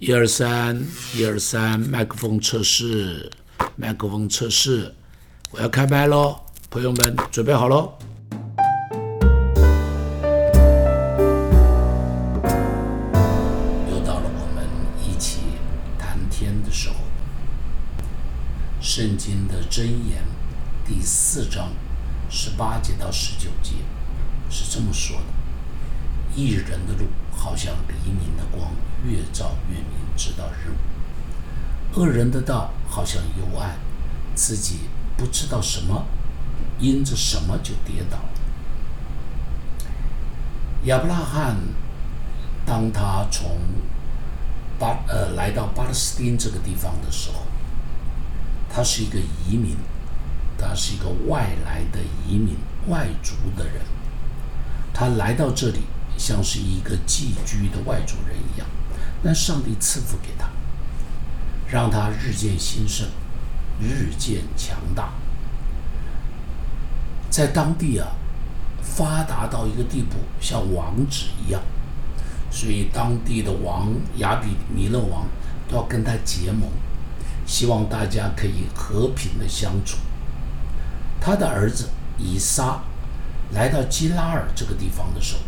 一二三，一二三，麦克风测试，麦克风测试，我要开麦喽，朋友们准备好喽。又到了我们一起谈天的时候，圣经的箴言第四章十八节到十九节是这么说的：一人的路好像黎明的光。越照越明，直到日暮。恶人的道好像幽暗，自己不知道什么，因着什么就跌倒了。亚伯拉罕，当他从巴呃来到巴勒斯坦这个地方的时候，他是一个移民，他是一个外来的移民，外族的人。他来到这里，像是一个寄居的外族人一样。但上帝赐福给他，让他日渐兴盛，日渐强大，在当地啊，发达到一个地步，像王子一样，所以当地的王亚比弥勒王都要跟他结盟，希望大家可以和平的相处。他的儿子以撒来到基拉尔这个地方的时候。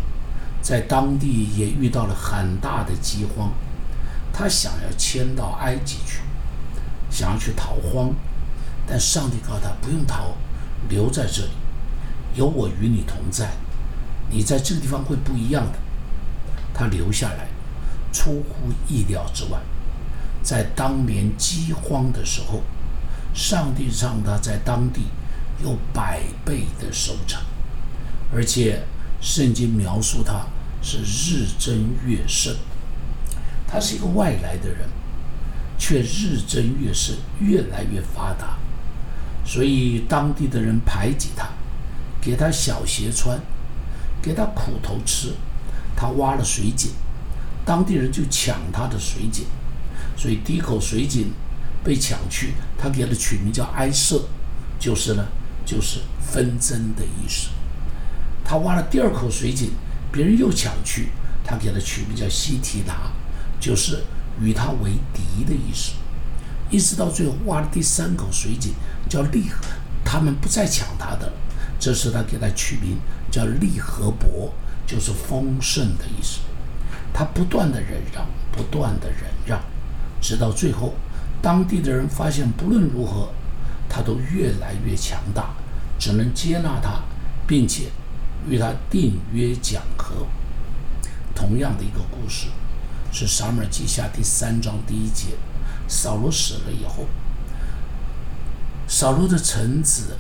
在当地也遇到了很大的饥荒，他想要迁到埃及去，想要去逃荒，但上帝告诉他不用逃，留在这里，有我与你同在，你在这个地方会不一样的。他留下来，出乎意料之外，在当年饥荒的时候，上帝让他在当地有百倍的收成，而且。圣经描述他是日增月盛，他是一个外来的人，却日增月盛，越来越发达。所以当地的人排挤他，给他小鞋穿，给他苦头吃。他挖了水井，当地人就抢他的水井，所以第一口水井被抢去，他给他取名叫哀瑟，就是呢，就是纷争的意思。他挖了第二口水井，别人又抢去，他给他取名叫西提拿，就是与他为敌的意思。一直到最后挖了第三口水井，叫利和，他们不再抢他的了，这时他给他取名叫利和伯，就是丰盛的意思。他不断的忍让，不断的忍让，直到最后，当地的人发现不论如何，他都越来越强大，只能接纳他，并且。与他订约讲和，同样的一个故事，是撒母耳记下第三章第一节。扫罗死了以后，扫罗的臣子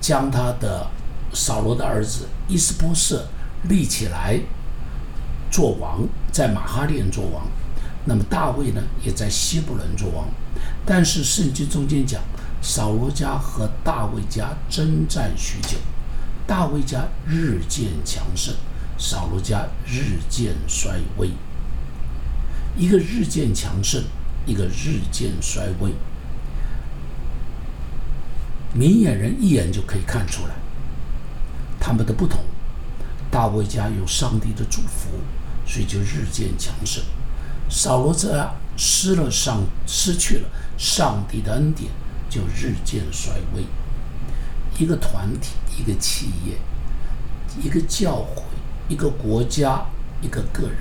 将他的扫罗的儿子伊斯波瑟立起来做王，在马哈念做王。那么大卫呢，也在希伯伦做王。但是圣经中间讲，扫罗家和大卫家征战许久。大卫家日渐强盛，扫罗家日渐衰微。一个日渐强盛，一个日渐衰微。明眼人一眼就可以看出来他们的不同。大卫家有上帝的祝福，所以就日渐强盛；扫罗家失了上，失去了上帝的恩典，就日渐衰微。一个团体，一个企业，一个教会，一个国家，一个个人，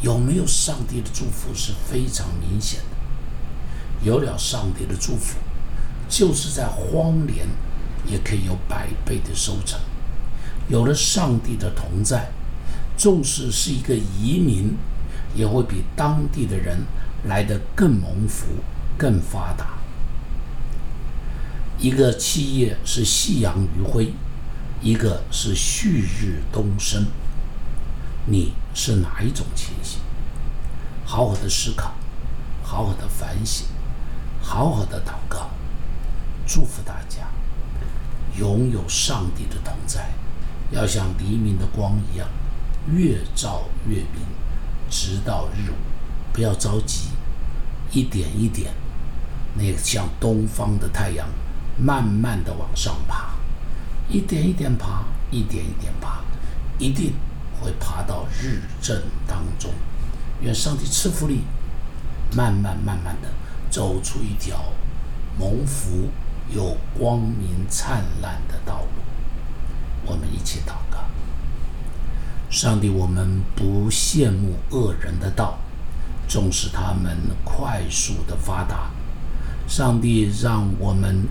有没有上帝的祝福是非常明显的。有了上帝的祝福，就是在荒年也可以有百倍的收成。有了上帝的同在，纵使是一个移民，也会比当地的人来得更蒙福、更发达。一个企业是夕阳余晖，一个是旭日东升。你是哪一种情形？好好的思考，好好的反省，好好的祷告，祝福大家拥有上帝的同在，要像黎明的光一样，越照越明，直到日午。不要着急，一点一点，那个像东方的太阳。慢慢的往上爬，一点一点爬，一点一点爬，一定会爬到日正当中。愿上帝赐福你，慢慢慢慢的走出一条蒙福又光明灿烂的道路。我们一起祷告：上帝，我们不羡慕恶人的道，纵使他们快速的发达。上帝让我们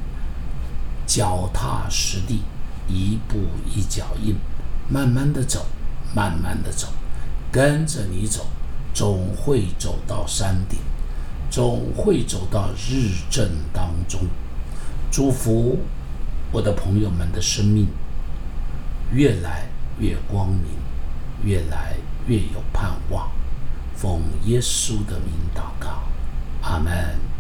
脚踏实地，一步一脚印，慢慢的走，慢慢的走，跟着你走，总会走到山顶，总会走到日正当中。祝福我的朋友们的生命越来越光明，越来越有盼望。奉耶稣的名祷告，阿门。